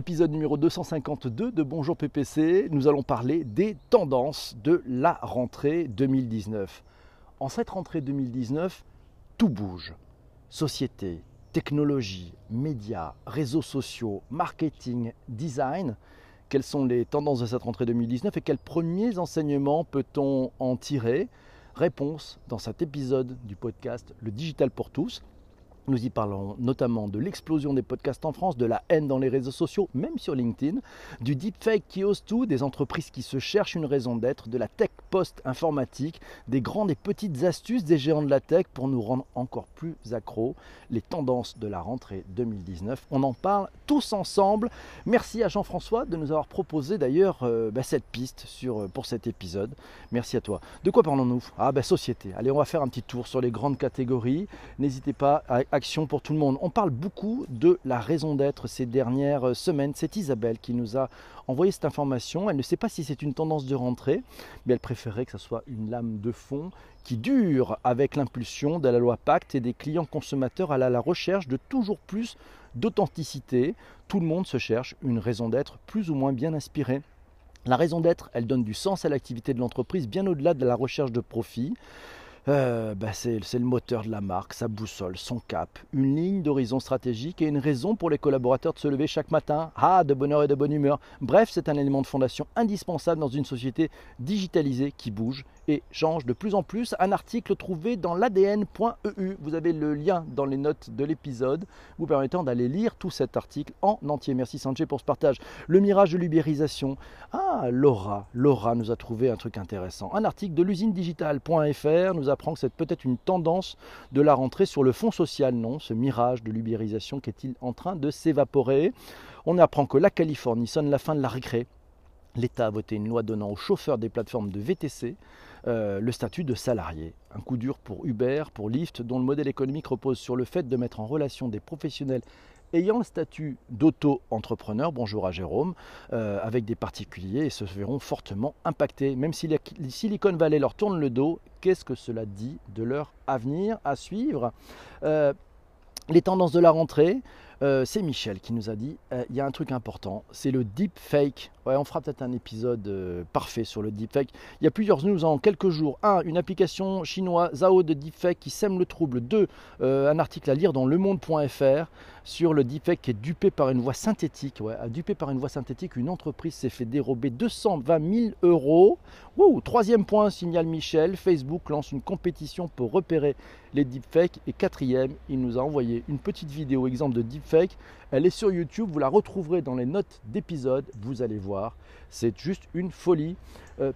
Épisode numéro 252 de Bonjour PPC, nous allons parler des tendances de la rentrée 2019. En cette rentrée 2019, tout bouge. Société, technologie, médias, réseaux sociaux, marketing, design. Quelles sont les tendances de cette rentrée 2019 et quels premiers enseignements peut-on en tirer? Réponse dans cet épisode du podcast Le Digital pour tous. Nous y parlons notamment de l'explosion des podcasts en France, de la haine dans les réseaux sociaux, même sur LinkedIn, du deepfake qui ose tout, des entreprises qui se cherchent une raison d'être, de la tech post-informatique, des grandes et petites astuces des géants de la tech pour nous rendre encore plus accros, les tendances de la rentrée 2019. On en parle tous ensemble. Merci à Jean-François de nous avoir proposé d'ailleurs euh, bah, cette piste euh, pour cet épisode. Merci à toi. De quoi parlons-nous? Ah ben société. Allez, on va faire un petit tour sur les grandes catégories. N'hésitez pas à Action pour tout le monde. On parle beaucoup de la raison d'être ces dernières semaines. C'est Isabelle qui nous a envoyé cette information. Elle ne sait pas si c'est une tendance de rentrée, mais elle préférerait que ce soit une lame de fond qui dure avec l'impulsion de la loi Pacte et des clients consommateurs à la recherche de toujours plus d'authenticité. Tout le monde se cherche une raison d'être plus ou moins bien inspirée. La raison d'être, elle donne du sens à l'activité de l'entreprise bien au-delà de la recherche de profit. Euh, bah, c'est, le moteur de la marque, sa boussole, son cap, une ligne d'horizon stratégique et une raison pour les collaborateurs de se lever chaque matin, ah, de bonheur et de bonne humeur. Bref, c'est un élément de fondation indispensable dans une société digitalisée qui bouge et change de plus en plus. Un article trouvé dans l'ADN.eu. Vous avez le lien dans les notes de l'épisode, vous permettant d'aller lire tout cet article en entier. Merci Sanjay pour ce partage. Le mirage de l'ubérisation. Ah, Laura, Laura nous a trouvé un truc intéressant. Un article de l'usine digitale.fr nous apprend que c'est peut-être une tendance de la rentrée sur le fonds social, non? Ce mirage de l'ubérisation qu'est-il en train de s'évaporer? On apprend que la Californie sonne la fin de la récré. L'État a voté une loi donnant aux chauffeurs des plateformes de VTC euh, le statut de salarié. Un coup dur pour Uber, pour Lyft, dont le modèle économique repose sur le fait de mettre en relation des professionnels ayant le statut d'auto-entrepreneur, bonjour à Jérôme, euh, avec des particuliers et se verront fortement impactés. Même si les Silicon Valley leur tourne le dos, qu'est-ce que cela dit de leur avenir à suivre? Euh, Les tendances de la rentrée, euh, c'est Michel qui nous a dit il y a un truc important, c'est le deep fake on fera peut-être un épisode euh, parfait sur le deepfake. Il y a plusieurs news en quelques jours. Un, une application chinoise Zao de deepfake qui sème le trouble. Deux, euh, un article à lire dans lemonde.fr sur le deepfake qui est dupé par une voix synthétique. Ouais, dupé par une voix synthétique, une entreprise s'est fait dérober 220 000 euros. troisième point, signale Michel, Facebook lance une compétition pour repérer les deepfakes. Et quatrième, il nous a envoyé une petite vidéo exemple de deepfake elle est sur YouTube, vous la retrouverez dans les notes d'épisode, vous allez voir, c'est juste une folie. Euh,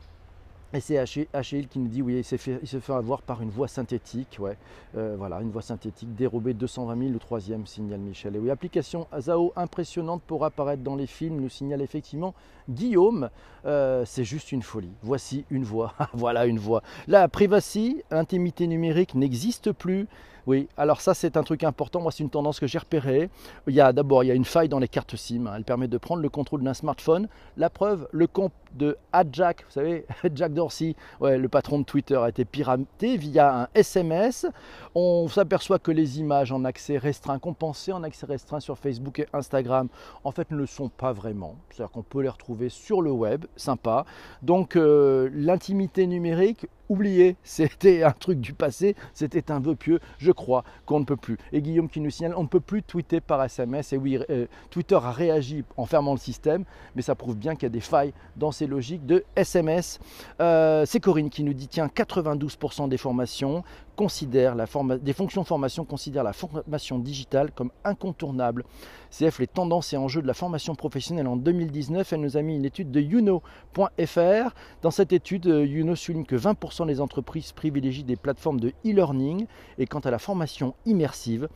et c'est Achille qui nous dit oui, il, se fait avoir par une voix synthétique. Ouais. Euh, voilà, une voix synthétique dérobée 220 000, le troisième, signale Michel. Et oui, application Azao impressionnante pour apparaître dans les films, nous signale effectivement Guillaume. Euh, c'est juste une folie. Voici une voix. voilà une voix. La privacy, intimité numérique n'existe plus. Oui, alors ça c'est un truc important. Moi c'est une tendance que j'ai repérée. Il y a d'abord il y a une faille dans les cartes SIM. Elle permet de prendre le contrôle d'un smartphone. La preuve, le compte de Jack, vous savez, Jack Dorsey, ouais, le patron de Twitter, a été piraté via un SMS. On s'aperçoit que les images en accès restreint, pensait en accès restreint sur Facebook et Instagram, en fait ne le sont pas vraiment. C'est-à-dire qu'on peut les retrouver sur le web, sympa. Donc euh, l'intimité numérique, oubliez, c'était un truc du passé, c'était un vœu pieux, je crois qu'on ne peut plus. Et Guillaume qui nous signale, on ne peut plus tweeter par SMS. Et oui, euh, Twitter a réagi en fermant le système, mais ça prouve bien qu'il y a des failles dans ces logiques de SMS. Euh, c'est Corinne qui nous dit, tiens, 92% des formations considère la des fonctions de formation considèrent la formation digitale comme incontournable. CF, les tendances et enjeux de la formation professionnelle en 2019, elle nous a mis une étude de Youno.fr. Dans cette étude, euh, Youno souligne que 20% des entreprises privilégient des plateformes de e-learning. Et quant à la formation immersive,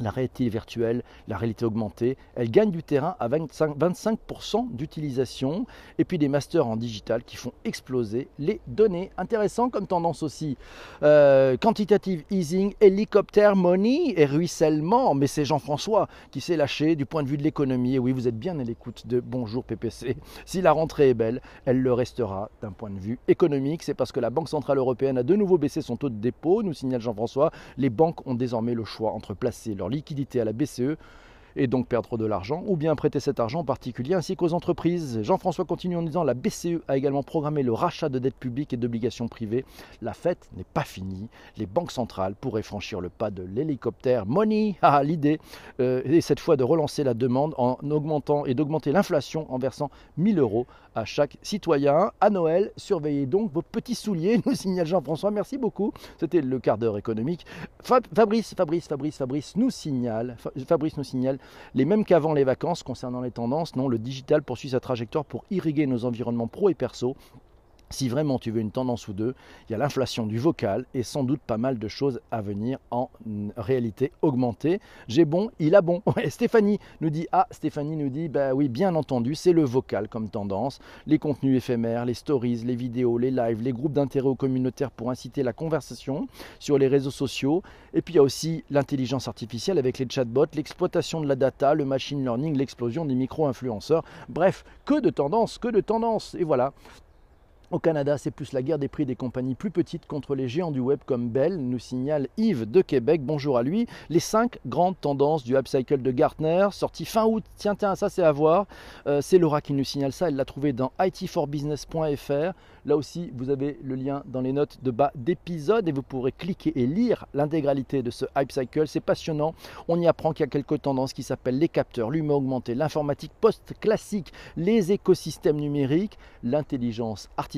la réalité virtuelle, la réalité augmentée, elle gagne du terrain à 25%, d'utilisation. Et puis des masters en digital qui font exploser les données. Intéressant comme tendance aussi. Euh, quantitative easing, hélicoptère money et ruissellement. Mais c'est Jean-François qui s'est lâché du point de vue de l'économie. Et oui, vous êtes bien à l'écoute de Bonjour PPC. Si la rentrée est belle, elle le restera d'un point de vue économique. C'est parce que la Banque Centrale Européenne a de nouveau baissé son taux de dépôt, nous signale Jean-François. Les banques ont désormais le choix entre placer leur liquidité à la BCE et donc perdre de l'argent, ou bien prêter cet argent en particulier ainsi qu'aux entreprises. Jean-Françoa continue en disant la BCE a également programmé le rachat de dettes publiques et d'obligations privées. La fête n'est pas finie. Les banques centrales pourraient franchir le pas de l'hélicoptère money. Ah, l'idée euh, est cette fois de relancer la demande en augmentant et d'augmenter l'inflation en versant 1000 euros à chaque citoyen. À Noël, surveillez donc vos petits souliers, nous signale Jean-François. Merci beaucoup. C'était le quart d'heure économique. Fabrice, Fabrice, Fabrice, Fabrice nous signale, Fabrice nous signale les mêmes qu'avant les vacances concernant les tendances. Non, le digital poursuit sa trajectoire pour irriguer nos environnements pro et perso si vraiment tu veux une tendance ou deux, il y a l'inflation du vocal et sans doute pas mal de choses à venir en réalité augmentée. J'ai bon, il a bon. Stéphanie nous dit ah Stéphanie nous dit bah oui bien entendu c'est le vocal comme tendance, les contenus éphémères, les stories, les vidéos, les lives, les groupes d'intérêt communautaire pour inciter la conversation sur les réseaux sociaux. Et puis il y a aussi l'intelligence artificielle avec les chatbots, l'exploitation de la data, le machine learning, l'explosion des micro-influenceurs. Bref, que de tendances, que de tendances. Et voilà, au Canada, c'est plus la guerre des prix des compagnies plus petites contre les géants du web comme Bell, nous signale Yves de Québec. Bonjour à lui. Les cinq grandes tendances du upcycle de Gartner, sorti fin août. Tiens, tiens, ça c'est à voir. Euh, c'est Laura qui nous signale ça. Elle l'a trouvé dans it4business.fr. Là aussi, vous avez le lien dans les notes de bas d'épisode et vous pourrez cliquer et lire l'intégralité de ce Hype Cycle. C'est passionnant. On y apprend qu'il y a quelques tendances qui s'appellent les capteurs, l'humain augmenté, l'informatique post-classique, les écosystèmes numériques, l'intelligence artificielle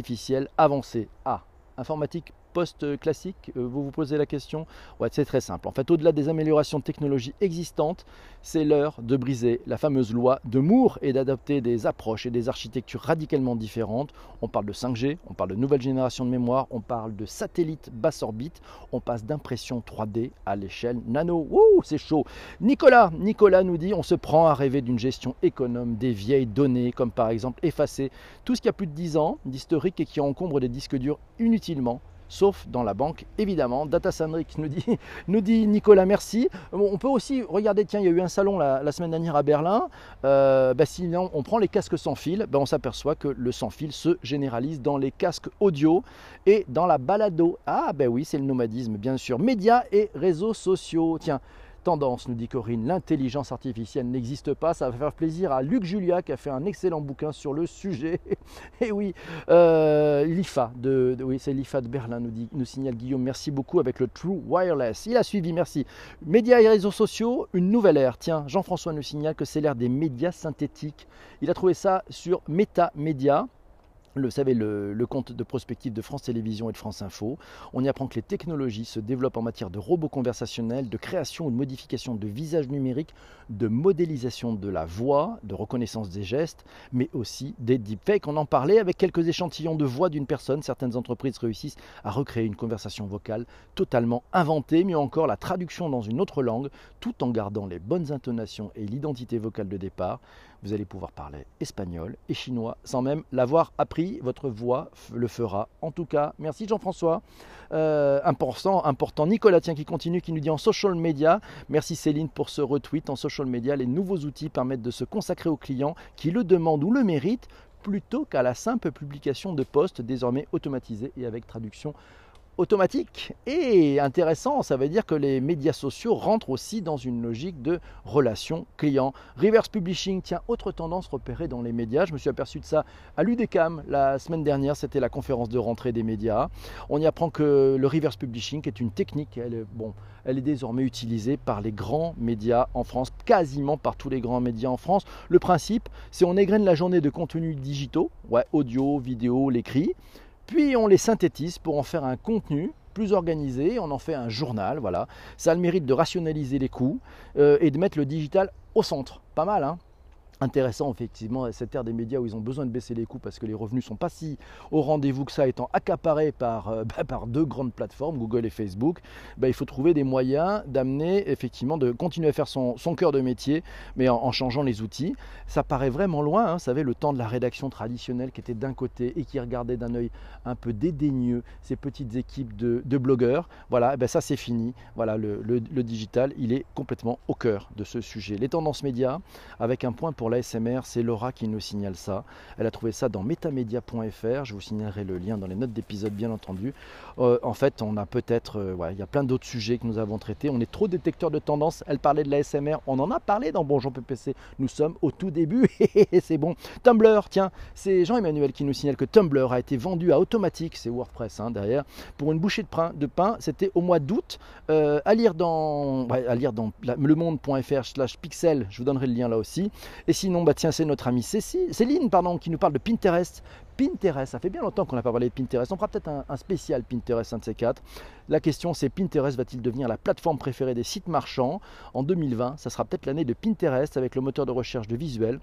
avancée. Ah, informatique post-classique euh, Vous vous posez la question c'est très simple. En fait, au-delà des améliorations de technologie existantes, c'est l'heure de briser la fameuse loi de Moore et d'adopter des approches et des architectures radicalement différentes. On parle de 5G, on parle de nouvelle génération de mémoire, on parle de satellites basse orbite, on passe d'impression 3D à l'échelle nano. Ouh, c'est chaud. Nicolas, Nicolas nous dit on se prend à rêver d'une gestion économe des vieilles données, comme par exemple effacer tout ce qui a plus de 10 ans d'historique et qui encombre des disques durs inutilement sauf dans la banque, évidemment. Data dit, nous dit Nicolas, merci. On peut aussi regarder, tiens, il y a eu un salon la, semaine dernière à Berlin. Euh, bah, sinon, on prend les casques sans fil, bah, on s'aperçoit que le sans fil se généralise dans les casques audio et dans la balado. Ah, ben oui, c'est le nomadisme, bien sûr. Médias et réseaux sociaux. Tiens, tendance, nous dit Corinne. L'intelligence artificielle n'existe pas. Ça va faire plaisir à Luc Julia qui a fait un excellent bouquin sur le sujet. et oui, euh, l'IFA, de, oui, c'est l'IFA de Berlin, nous, dit, nous signale Guillaume. Merci beaucoup avec le True Wireless. Il a suivi, merci. Médias et réseaux sociaux, une nouvelle ère. Tiens, Jean-François nous signale que c'est l'ère des médias synthétiques. Il a trouvé ça sur Meta Media le, savez, le, compte de prospective de France Télévisions et de France Info. On y apprend que les technologies se développent en matière de robots conversationnels, de création ou de modification de visages numériques, de modélisation de la voix, de reconnaissance des gestes, mais aussi des deepfakes. On en parlait avec quelques échantillons de voix d'une personne. Certaines entreprises réussissent à recréer une conversation vocale totalement inventée, mieux encore la traduction dans une autre langue, tout en gardant les bonnes intonations et l'identité vocale de départ vous allez pouvoir parler espagnol et chinois sans même l'avoir appris. Votre voix le fera. En tout cas, merci Jean-François. Euh, important, important. Nicolas, tiens, qui continue, qui nous dit en social media. Merci Céline pour ce retweet. En social media, les nouveaux outils permettent de se consacrer aux clients qui le demandent ou le méritent plutôt qu'à la simple publication de posts désormais automatisés et avec traduction automatique et intéressant. Ça veut dire que les médias sociaux rentrent aussi dans une logique de relation client. Reverse Publishing, tient autre tendance repérée dans les médias. Je me suis aperçu de ça à l'UDECAM la semaine dernière. C'était la conférence de rentrée des médias. On y apprend que le reverse publishing est une technique. Elle est, bon, elle est désormais utilisée par les grands médias en France, quasiment par tous les grands médias en France. Le principe, c'est on égrène la journée de contenus digitaux, audio, vidéo, l'écrit puis on les synthétise pour en faire un contenu plus organisé, on en fait un journal, voilà. Ça a le mérite de rationaliser les coûts euh, et de mettre le digital au centre. Pas mal, hein intéressant effectivement cette ère des médias où ils ont besoin de baisser les coûts parce que les revenus sont pas si au rendez-vous que ça étant accaparés par, euh, bah, par deux grandes plateformes Google et Facebook bah, il faut trouver des moyens d'amener effectivement de continuer à faire son, son cœur de métier mais en, changeant les outils. Ça paraît vraiment loin hein, vous savez le temps de la rédaction traditionnelle qui était d'un côté et qui regardait d'un œil un peu dédaigneux ces petites équipes de, blogueurs. Voilà ben ça c'est fini. Voilà le, le digital il est complètement au cœur de ce sujet. Les tendances médias avec un point pour pour l'ASMR, c'est Laura qui nous signale ça. Elle a trouvé ça dans metamedia.fr, je vous signalerai le lien dans les notes d'épisode bien entendu. Euh, en fait, on a peut-être, euh, il y a plein d'autres sujets que nous avons traités. On est trop détecteurs de tendance. Elle parlait de l'ASMR, on en a parlé dans Bonjour PPC. Nous sommes au tout début, c'est bon. Tumblr, tiens, c'est Jean-Emmanuel qui nous signale que Tumblr a été vendu à Automatique, c'est WordPress hein, derrière, pour une bouchée de pain. C'était au mois d'août. Euh, à lire dans, à lire dans lemonde.fr slash pixel, je vous donnerai le lien là aussi. Et sinon, bah tiens, c'est notre amie Céline pardon, qui nous parle de Pinterest. Pinterest, ça fait bien longtemps qu'on n'a pas parlé de Pinterest. On fera peut-être un, spécial Pinterest, un de ces quatre. La question c'est Pinterest va-t-il devenir la plateforme préférée des sites marchands en 2020 Ça sera peut-être l'année de Pinterest avec le moteur de recherche de visuel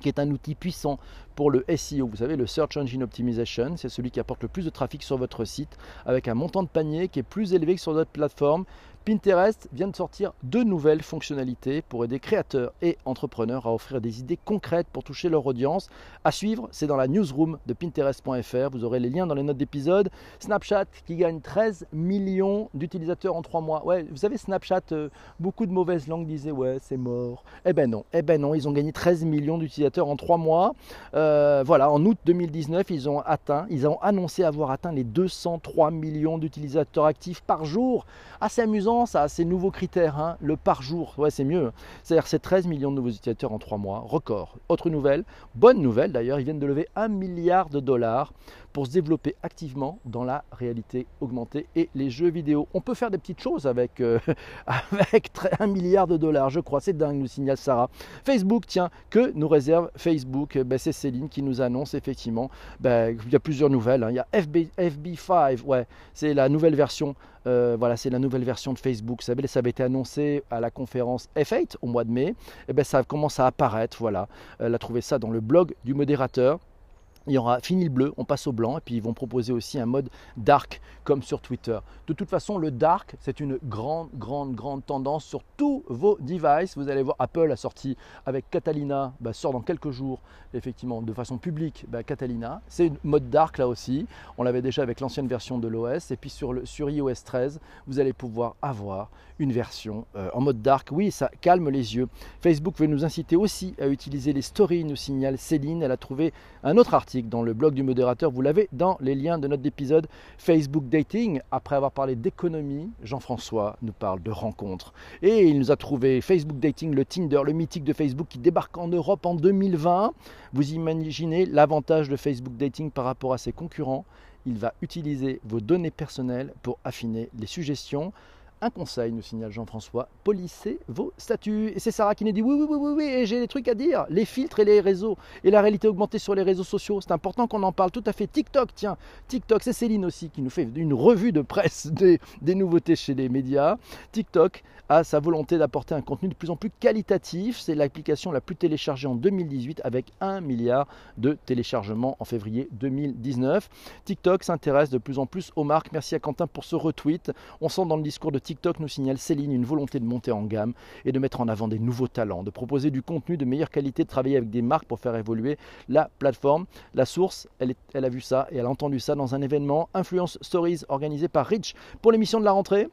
qui est un outil puissant pour le SEO. Vous savez, le Search Engine Optimization, c'est celui qui apporte le plus de trafic sur votre site avec un montant de panier qui est plus élevé que sur d'autres plateformes. Pinterest vient de sortir deux nouvelles fonctionnalités pour aider créateurs et entrepreneurs à offrir des idées concrètes pour toucher leur audience. À suivre, c'est dans la newsroom de Pinterest.fr. Vous aurez les liens dans les notes d'épisode. Snapchat qui gagne 13 millions d'utilisateurs en trois mois. Ouais, vous savez, Snapchat, euh, beaucoup de mauvaises langues disaient ouais, c'est mort. Eh ben non, eh ben non, ils ont gagné 13 millions d'utilisateurs en trois mois. Euh, voilà, en août 2019, ils ont atteint, ils ont annoncé avoir atteint les 203 millions d'utilisateurs actifs par jour. Assez amusant a ces nouveaux critères, hein. le par jour, ouais c'est mieux. C'est-à-dire c'est 13 millions de nouveaux utilisateurs en 3 mois, record. Autre nouvelle, bonne nouvelle d'ailleurs, ils viennent de lever 1 milliard de dollars pour se développer activement dans la réalité augmentée et les jeux vidéo. On peut faire des petites choses avec, euh, avec 1 milliard de dollars, je crois. C'est dingue, nous signale Sarah. Facebook, tiens, que nous réserve Facebook ben, C'est Céline qui nous annonce effectivement. Ben, il y a plusieurs nouvelles. Hein. Il y a FB, FB5, ouais, c'est la nouvelle version. Euh, voilà, c'est la nouvelle version de Facebook. ça avait été annoncé à la conférence F8 au mois de mai. Et eh ben, ça commence à apparaître. Voilà, elle a trouvé ça dans le blog du modérateur il y aura fini le bleu, on passe au blanc, et puis ils vont proposer aussi un mode dark comme sur Twitter. De toute façon, le dark, c'est une grande, grande, grande tendance sur tous vos devices. Vous allez voir, Apple a sorti avec Catalina, bah, sort dans quelques jours, effectivement, de façon publique, bah, Catalina. C'est une mode dark là aussi. On l'avait déjà avec l'ancienne version de l'OS. Et puis sur, iOS 13, vous allez pouvoir avoir une version euh, en mode dark. Oui, ça calme les yeux. Facebook veut nous inciter aussi à utiliser les stories, nous signale Céline. Elle a trouvé un autre article dans le blog du modérateur. Vous l'avez dans les liens de notre épisode Facebook Dating. Après avoir parlé d'économie, Jean-François nous parle de rencontres. Et il nous a trouvé Facebook Dating, le Tinder, le mythique de Facebook qui débarque en Europe en 2020. Vous imaginez l'avantage de Facebook Dating par rapport à ses concurrents. Il va utiliser vos données personnelles pour affiner les suggestions un conseil, nous signale Jean-François, polissez vos statuts. Et c'est Sarah qui nous dit oui, oui, oui, oui, oui, et j'ai des trucs à dire. Les filtres et les réseaux, et la réalité augmentée sur les réseaux sociaux, c'est important qu'on en parle tout à fait. TikTok, tiens, TikTok, c'est Céline aussi qui nous fait une revue de presse des, nouveautés chez les médias. TikTok a sa volonté d'apporter un contenu de plus en plus qualitatif. C'est l'application la plus téléchargée en 2018 avec 1 milliard de téléchargements en février 2019. TikTok s'intéresse de plus en plus aux marques. Merci à Quentin pour ce retweet. On sent dans le discours de TikTok, nous signale Céline, une volonté de monter en gamme et de mettre en avant des nouveaux talents, de proposer du contenu de meilleure qualité, de travailler avec des marques pour faire évoluer la plateforme. La source, elle, a vu ça et elle a entendu ça dans un événement Influence Stories organisé par Rich pour l'émission de la rentrée.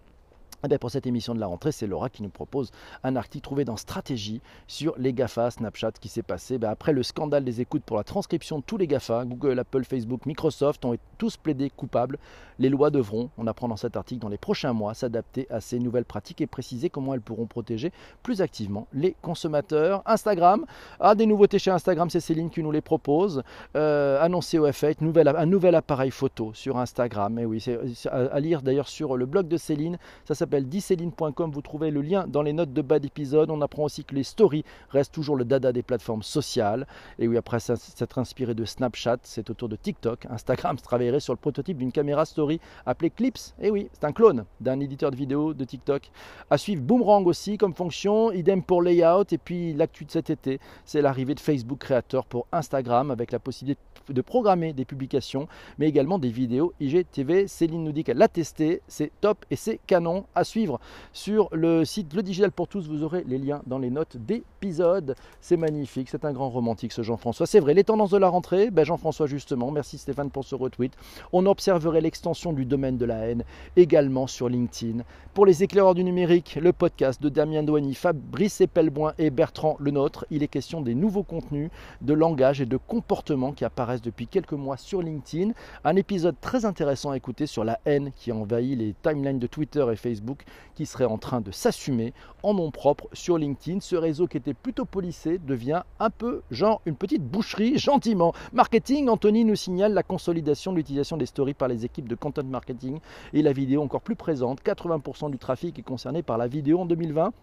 Eh ben, pour cette émission de la rentrée, c'est Laura qui nous propose un article trouvé dans Stratégie sur les GAFA, Snapchat, qui s'est passé ben, après le scandale des écoutes pour la transcription de tous les GAFA, Google, Apple, Facebook, Microsoft ont tous plaidé coupables. Les lois devront, on apprend dans cet article, dans les prochains mois, s'adapter à ces nouvelles pratiques et préciser comment elles pourront protéger plus activement les consommateurs. Instagram a des nouveautés chez Instagram, c'est Céline qui nous les propose. Euh, annoncé au F8, un nouvel appareil photo sur Instagram. Et oui, c'est à lire d'ailleurs sur le blog de Céline. Ça s'appelle s'appelle Vous trouvez le lien dans les notes de bas d'épisode. On apprend aussi que les stories restent toujours le dada des plateformes sociales. Et oui, après s'être inspiré de Snapchat, c'est autour de TikTok. Instagram se travaillerait sur le prototype d'une caméra story appelée Clips. Et oui, c'est un clone d'un éditeur de vidéo de TikTok. À suivre Boomerang aussi comme fonction. Idem pour Layout. Et puis l'actu de cet été, c'est l'arrivée de Facebook Creator pour Instagram avec la possibilité de programmer des publications, mais également des vidéos IGTV. Céline nous dit qu'elle l'a testé, c'est top et c'est canon. Suivre sur le site Le Digital pour tous. Vous aurez les liens dans les notes d'épisode. C'est magnifique, c'est un grand romantique ce Jean-François. C'est vrai, les tendances de la rentrée, ben Jean-François justement, merci Stéphane pour ce retweet. On observerait l'extension du domaine de la haine également sur LinkedIn. Pour les éclaireurs du numérique, le podcast de Damien Douani, Fabrice Epelboin et Bertrand Lenôtre, il est question des nouveaux contenus de langage et de comportement qui apparaissent depuis quelques mois sur LinkedIn. Un épisode très intéressant à écouter sur la haine qui envahit les timelines de Twitter et Facebook qui serait en train de s'assumer en nom propre sur LinkedIn. Ce réseau qui était plutôt policé devient un peu genre une petite boucherie gentiment. Marketing, Anthony nous signale la consolidation de l'utilisation des stories par les équipes de content marketing et la vidéo encore plus présente. 80% du trafic est concerné par la vidéo en 2020.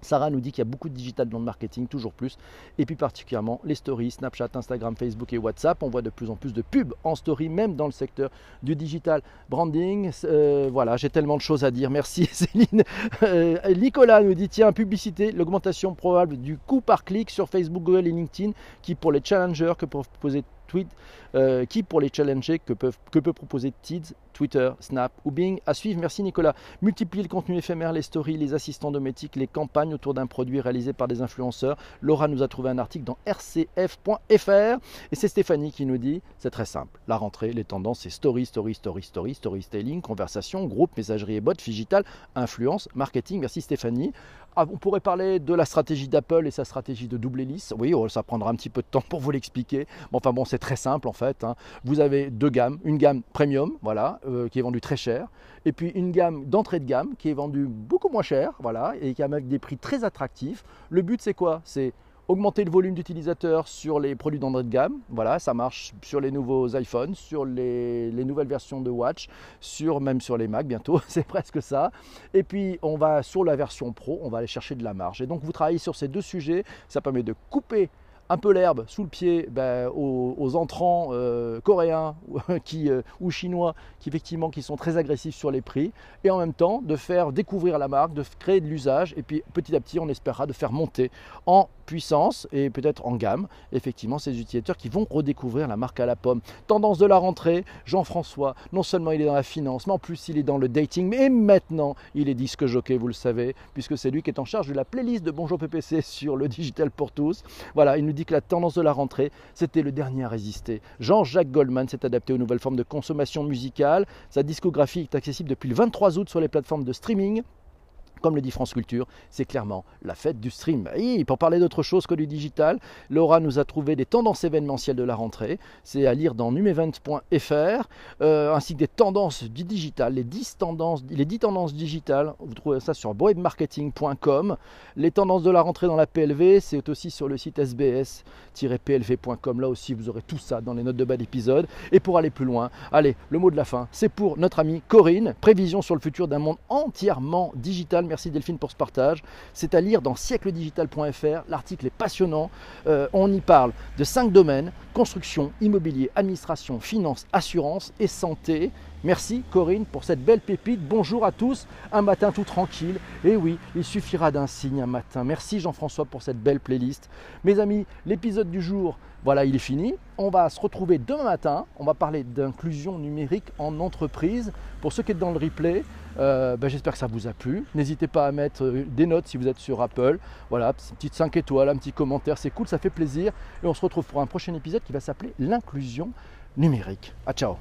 Sarah nous dit qu'il y a beaucoup de digital dans le marketing, toujours plus, et puis particulièrement les stories, Snapchat, Instagram, Facebook et WhatsApp. On voit de plus en plus de pubs en story, même dans le secteur du digital branding. Euh, voilà, j'ai tellement de choses à dire. Merci Céline. Euh, Nicolas nous dit tiens, publicité, l'augmentation probable du coût par clic sur Facebook, Google et LinkedIn, qui pour les challengers que peuvent euh, qui pour les challenger que, peuvent, peut proposer Tids, Twitter, Snap ou Bing. À suivre, merci Nicolas. Multiplier le contenu éphémère, les stories, les assistants domestiques, les campagnes autour d'un produit réalisé par des influenceurs. Laura nous a trouvé un article dans rcf.fr et c'est Stéphanie qui nous dit c'est très simple. La rentrée, les tendances, c'est story, story, story, story, storytelling, conversation, groupe, messagerie et bot, digital, influence, marketing. Merci Stéphanie. Ah, on pourrait parler de la stratégie d'Apple et sa stratégie de double hélice. Oui, oh, ça prendra un petit peu de temps pour vous l'expliquer. enfin bon, c'est très simple en fait. Hein. Vous avez deux gammes. Une gamme premium, voilà, euh, qui est vendue très cher. Et puis une gamme d'entrée de gamme qui est vendue beaucoup moins cher, voilà, et qui a avec des prix très attractifs. Le but c'est quoi? C'est augmenter le volume d'utilisateurs sur les produits d'entrée de gamme. Voilà, ça marche sur les nouveaux iPhones, sur les, nouvelles versions de Watch, sur, même sur les Mac bientôt, c'est presque ça. Et puis on va sur la version Pro, on va aller chercher de la marge. Et donc vous travaillez sur ces deux sujets, ça permet de couper un peu l'herbe sous le pied ben, aux, entrants euh, coréens euh, ou chinois qui effectivement qui sont très agressifs sur les prix et en même temps de faire découvrir la marque, de créer de l'usage et puis petit à petit on espérera de faire monter en puissance et peut-être en gamme effectivement ces utilisateurs qui vont redécouvrir la marque à la pomme. Tendance de la rentrée, Jean-François, non seulement il est dans la finance mais en plus il est dans le dating mais maintenant il est disque jockey vous le savez puisque c'est lui qui est en charge de la playlist de Bonjour PPC sur le digital pour tous. Voilà, il nous dit que la tendance de la rentrée, c'était le dernier à résister. Jean-Jacques Goldman s'est adapté aux nouvelles formes de consommation musicale. Sa discographie est accessible depuis le 23 août sur les plateformes de streaming comme le dit France Culture, c'est clairement la fête du stream. Pour parler d'autre chose que du digital, Laura nous a trouvé des tendances événementielles de la rentrée. C'est à lire dans numevent.fr, euh, ainsi que des tendances du digital, les 10 tendances, les 10 tendances digitales. Vous trouvez ça sur webmarketing.com. Les tendances de la rentrée dans la PLV, c'est aussi sur le site sbs-plv.com. Là aussi, vous aurez tout ça dans les notes de bas d'épisode. Et pour aller plus loin, allez, le mot de la fin, c'est pour notre amie Corinne. Prévision sur le futur d'un monde entièrement digital Merci Delphine pour ce partage. C'est à lire dans siècledigital.fr. L'article est passionnant. Euh, on y parle de cinq domaines construction, immobilier, administration, finance, assurance et santé. Merci Corinne pour cette belle pépite. Bonjour à tous. Un matin tout tranquille. Et oui, il suffira d'un signe un matin. Merci Jean-François pour cette belle playlist. Mes amis, l'épisode du jour, voilà, il est fini. On va se retrouver demain matin. On va parler d'inclusion numérique en entreprise. Pour ceux qui êtes dans le replay, euh, ben, j'espère que ça vous a plu. N'hésitez pas à mettre euh, des notes si vous êtes sur Apple. Voilà, petite 5 étoiles, un petit commentaire, c'est cool, ça fait plaisir. Et on se retrouve pour un prochain épisode qui va s'appeler l'inclusion numérique. À ciao